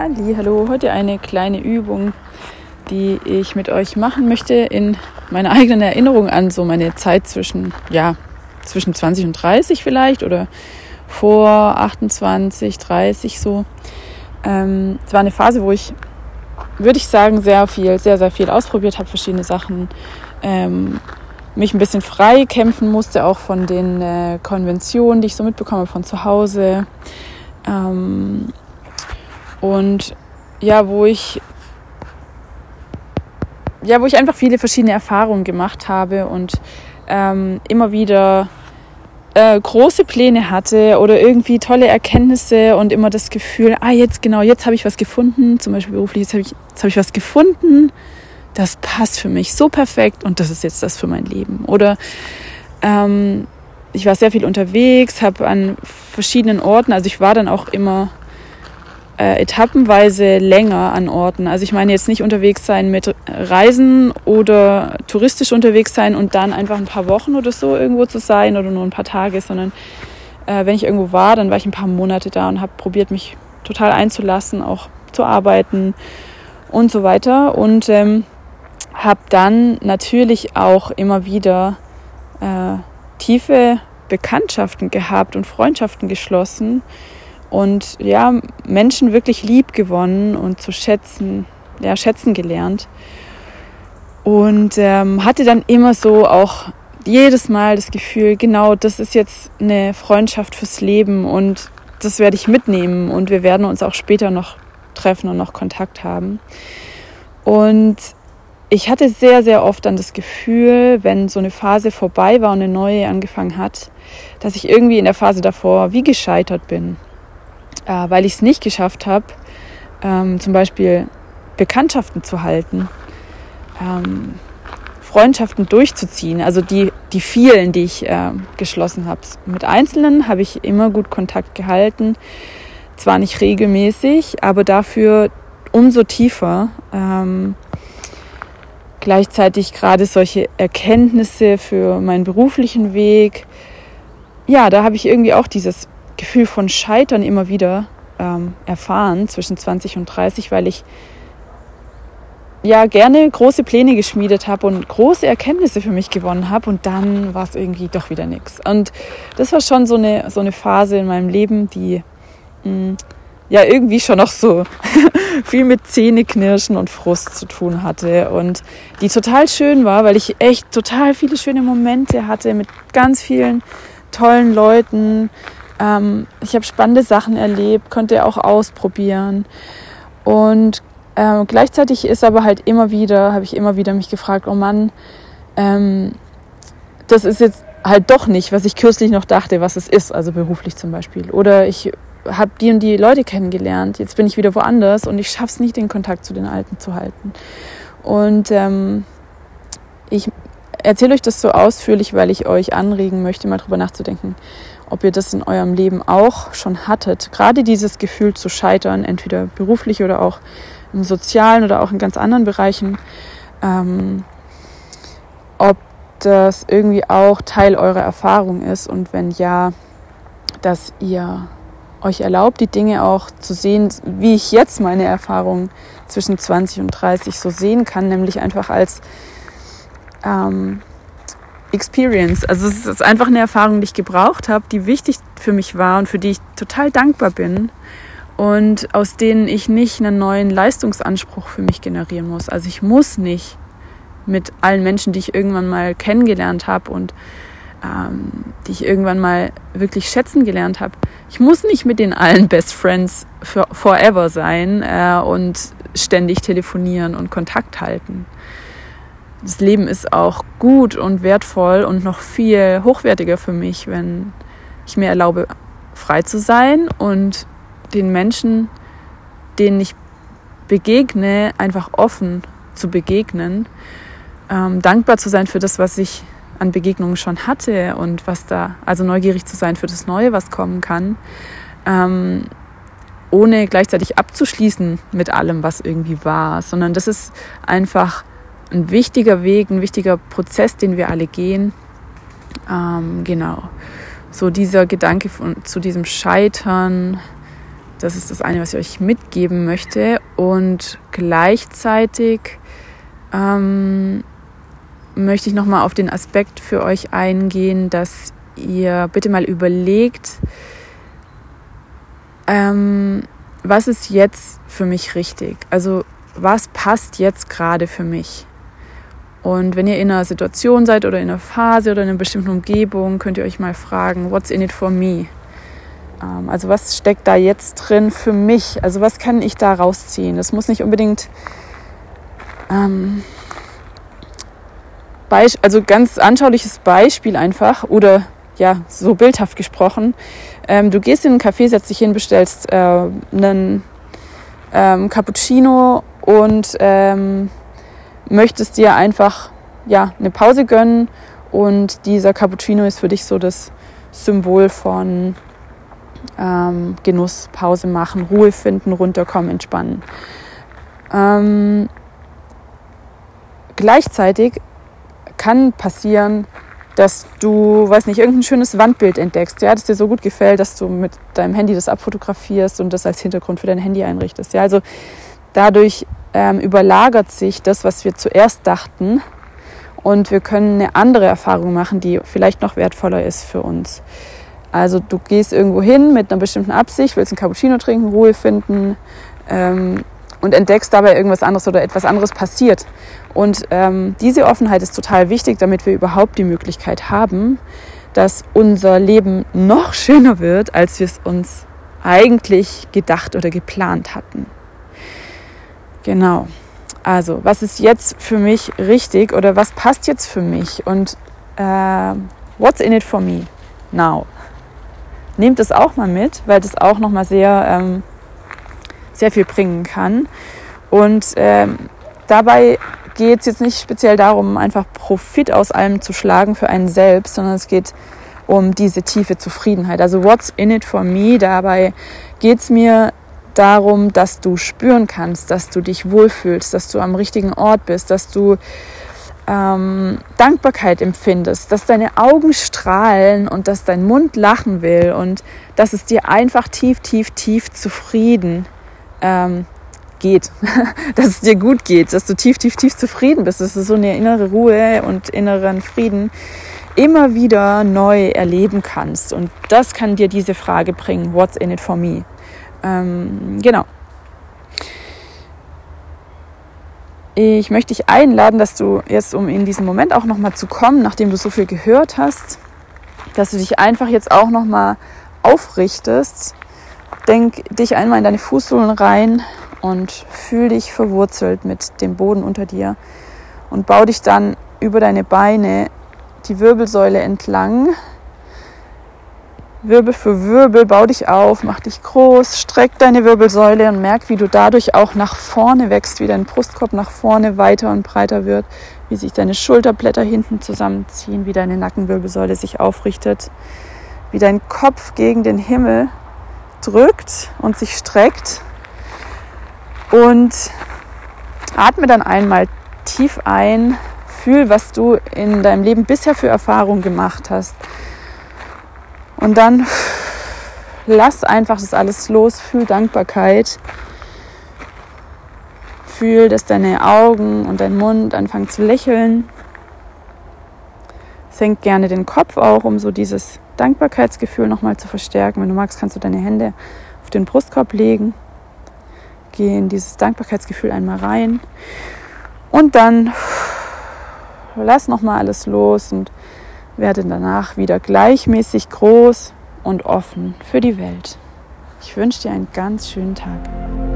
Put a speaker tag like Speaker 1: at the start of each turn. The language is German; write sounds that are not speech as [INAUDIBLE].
Speaker 1: Halli, hallo, heute eine kleine Übung, die ich mit euch machen möchte in meiner eigenen Erinnerung an so meine Zeit zwischen, ja, zwischen 20 und 30 vielleicht oder vor 28, 30 so. Ähm, es war eine Phase, wo ich, würde ich sagen, sehr viel, sehr, sehr viel ausprobiert habe, verschiedene Sachen. Ähm, mich ein bisschen frei kämpfen musste, auch von den äh, Konventionen, die ich so mitbekomme von zu Hause. Ähm, und ja, wo ich ja, wo ich einfach viele verschiedene Erfahrungen gemacht habe und ähm, immer wieder äh, große Pläne hatte oder irgendwie tolle Erkenntnisse und immer das Gefühl, ah, jetzt genau, jetzt habe ich was gefunden, zum Beispiel beruflich, jetzt habe ich, jetzt hab ich was gefunden, das passt für mich so perfekt und das ist jetzt das für mein Leben. Oder ähm, ich war sehr viel unterwegs, habe an verschiedenen Orten, also ich war dann auch immer äh, etappenweise länger an Orten. Also ich meine jetzt nicht unterwegs sein mit Reisen oder touristisch unterwegs sein und dann einfach ein paar Wochen oder so irgendwo zu sein oder nur ein paar Tage, sondern äh, wenn ich irgendwo war, dann war ich ein paar Monate da und habe probiert, mich total einzulassen, auch zu arbeiten und so weiter. Und ähm, habe dann natürlich auch immer wieder äh, tiefe Bekanntschaften gehabt und Freundschaften geschlossen, und ja, Menschen wirklich lieb gewonnen und zu schätzen, ja, schätzen gelernt. Und ähm, hatte dann immer so auch jedes Mal das Gefühl, genau, das ist jetzt eine Freundschaft fürs Leben und das werde ich mitnehmen und wir werden uns auch später noch treffen und noch Kontakt haben. Und ich hatte sehr, sehr oft dann das Gefühl, wenn so eine Phase vorbei war und eine neue angefangen hat, dass ich irgendwie in der Phase davor wie gescheitert bin äh, weil ich es nicht geschafft habe, ähm, zum Beispiel Bekanntschaften zu halten, ähm, Freundschaften durchzuziehen, also die, die vielen, die ich äh, geschlossen habe. Mit Einzelnen habe ich immer gut Kontakt gehalten, zwar nicht regelmäßig, aber dafür umso tiefer. Ähm, gleichzeitig gerade solche Erkenntnisse für meinen beruflichen Weg. Ja, da habe ich irgendwie auch dieses Gefühl von Scheitern immer wieder ähm, erfahren zwischen 20 und 30, weil ich ja gerne große Pläne geschmiedet habe und große Erkenntnisse für mich gewonnen habe und dann war es irgendwie doch wieder nichts. Und das war schon so eine, so eine Phase in meinem Leben, die mh, mm, ja irgendwie schon noch so [LAUGHS] viel mit Zähneknirschen und Frust zu tun hatte und die total schön war, weil ich echt total viele schöne Momente hatte mit ganz vielen tollen Leuten, ähm, ich habe spannende Sachen erlebt, konnte auch ausprobieren. Und ähm, gleichzeitig ist aber halt immer wieder, habe ich immer wieder mich gefragt, oh Mann, ähm, das ist jetzt halt doch nicht, was ich kürzlich noch dachte, was es ist, also beruflich zum Beispiel. Oder ich habe die und die Leute kennengelernt, jetzt bin ich wieder woanders und ich schaffe es nicht, den Kontakt zu den Alten zu halten. Und ähm, ich erzähle euch das so ausführlich, weil ich euch anregen möchte, mal drüber nachzudenken, ob ihr das in eurem Leben auch schon hattet. Gerade dieses Gefühl zu scheitern, entweder beruflich oder auch im sozialen oder auch in ganz anderen Bereichen. Ähm, ob das irgendwie auch Teil eurer Erfahrung ist und wenn ja, dass ihr euch erlaubt, die Dinge auch zu sehen, wie ich jetzt meine Erfahrung zwischen 20 und 30 so sehen kann, nämlich einfach als ähm, Experience. Also es ist einfach eine Erfahrung, die ich gebraucht habe, die wichtig für mich war und für die ich total dankbar bin und aus denen ich nicht einen neuen Leistungsanspruch für mich generieren muss. Also ich muss nicht mit allen Menschen, die ich irgendwann mal kennengelernt habe und ähm, die ich irgendwann mal wirklich schätzen gelernt habe. Ich muss nicht mit den allen Best Friends for forever sein äh, und ständig telefonieren und Kontakt halten das Leben ist auch gut und wertvoll und noch viel hochwertiger für mich, wenn ich mir erlaube, frei zu sein und den Menschen, denen ich begegne, einfach offen zu begegnen, ähm, dankbar zu sein für das, was ich an Begegnungen schon hatte und was da, also neugierig zu sein für das Neue, was kommen kann, ähm, ohne gleichzeitig abzuschließen mit allem, was irgendwie war, sondern das ist einfach ein wichtiger Weg, ein wichtiger Prozess, den wir alle gehen. Ähm, genau. So dieser Gedanke von, zu diesem Scheitern, das ist das eine, was ich euch mitgeben möchte. Und gleichzeitig ähm, möchte ich nochmal auf den Aspekt für euch eingehen, dass ihr bitte mal überlegt, ähm, was ist jetzt für mich richtig? Also was passt jetzt gerade für mich? Und wenn ihr in einer Situation seid oder in einer Phase oder in einer bestimmten Umgebung, könnt ihr euch mal fragen, what's in it for me? Ähm, also was steckt da jetzt drin für mich? Also was kann ich da rausziehen? Das muss nicht unbedingt ähm, also ganz anschauliches Beispiel einfach oder ja, so bildhaft gesprochen. Ähm, du gehst in einen Café, setzt dich hin, bestellst äh, einen ähm, Cappuccino und ähm, möchtest dir einfach ja, eine Pause gönnen und dieser Cappuccino ist für dich so das Symbol von ähm, Genuss, Pause machen, Ruhe finden, runterkommen, entspannen. Ähm, gleichzeitig kann passieren, dass du, weiß nicht, irgendein schönes Wandbild entdeckst, ja, das dir so gut gefällt, dass du mit deinem Handy das abfotografierst und das als Hintergrund für dein Handy einrichtest. Ja, also dadurch ähm, überlagert sich das, was wir zuerst dachten und wir können eine andere Erfahrung machen, die vielleicht noch wertvoller ist für uns. Also du gehst irgendwo hin mit einer bestimmten Absicht, willst einen Cappuccino trinken, Ruhe finden ähm, und entdeckst dabei irgendwas anderes oder etwas anderes passiert. Und ähm, diese Offenheit ist total wichtig, damit wir überhaupt die Möglichkeit haben, dass unser Leben noch schöner wird, als wir es uns eigentlich gedacht oder geplant hatten. Genau. Also, was ist jetzt für mich richtig oder was passt jetzt für mich? Und äh, what's in it for me now? Nehmt es auch mal mit, weil das auch nochmal sehr, ähm, sehr viel bringen kann. Und ähm, dabei geht es jetzt nicht speziell darum, einfach Profit aus allem zu schlagen für einen selbst, sondern es geht um diese tiefe Zufriedenheit. Also what's in it for me? Dabei geht es mir darum, dass du spüren kannst, dass du dich wohlfühlst, dass du am richtigen Ort bist, dass du ähm, Dankbarkeit empfindest, dass deine Augen strahlen und dass dein Mund lachen will und dass es dir einfach tief, tief, tief zufrieden ähm, geht, [LAUGHS] dass es dir gut geht, dass du tief, tief, tief zufrieden bist, dass du so eine innere Ruhe und inneren Frieden immer wieder neu erleben kannst. Und das kann dir diese Frage bringen, what's in it for me? Ähm, genau. Ich möchte dich einladen, dass du jetzt, um in diesen Moment auch nochmal zu kommen, nachdem du so viel gehört hast, dass du dich einfach jetzt auch nochmal aufrichtest. Denk dich einmal in deine Fußsohlen rein und fühl dich verwurzelt mit dem Boden unter dir und bau dich dann über deine Beine die Wirbelsäule entlang Wirbel für Wirbel, bau dich auf, mach dich groß, streck deine Wirbelsäule und merk, wie du dadurch auch nach vorne wächst, wie dein Brustkorb nach vorne weiter und breiter wird, wie sich deine Schulterblätter hinten zusammenziehen, wie deine Nackenwirbelsäule sich aufrichtet, wie dein Kopf gegen den Himmel drückt und sich streckt. Und atme dann einmal tief ein, fühl, was du in deinem Leben bisher für Erfahrungen gemacht hast und dann lass einfach das alles los, fühl Dankbarkeit. Fühl, dass deine Augen und dein Mund anfangen zu lächeln. Senk gerne den Kopf auch, um so dieses Dankbarkeitsgefühl nochmal zu verstärken. Wenn du magst, kannst du deine Hände auf den Brustkorb legen. Geh in dieses Dankbarkeitsgefühl einmal rein. Und dann lass nochmal alles los und werde danach wieder gleichmäßig groß und offen für die Welt. Ich wünsche dir einen ganz schönen Tag.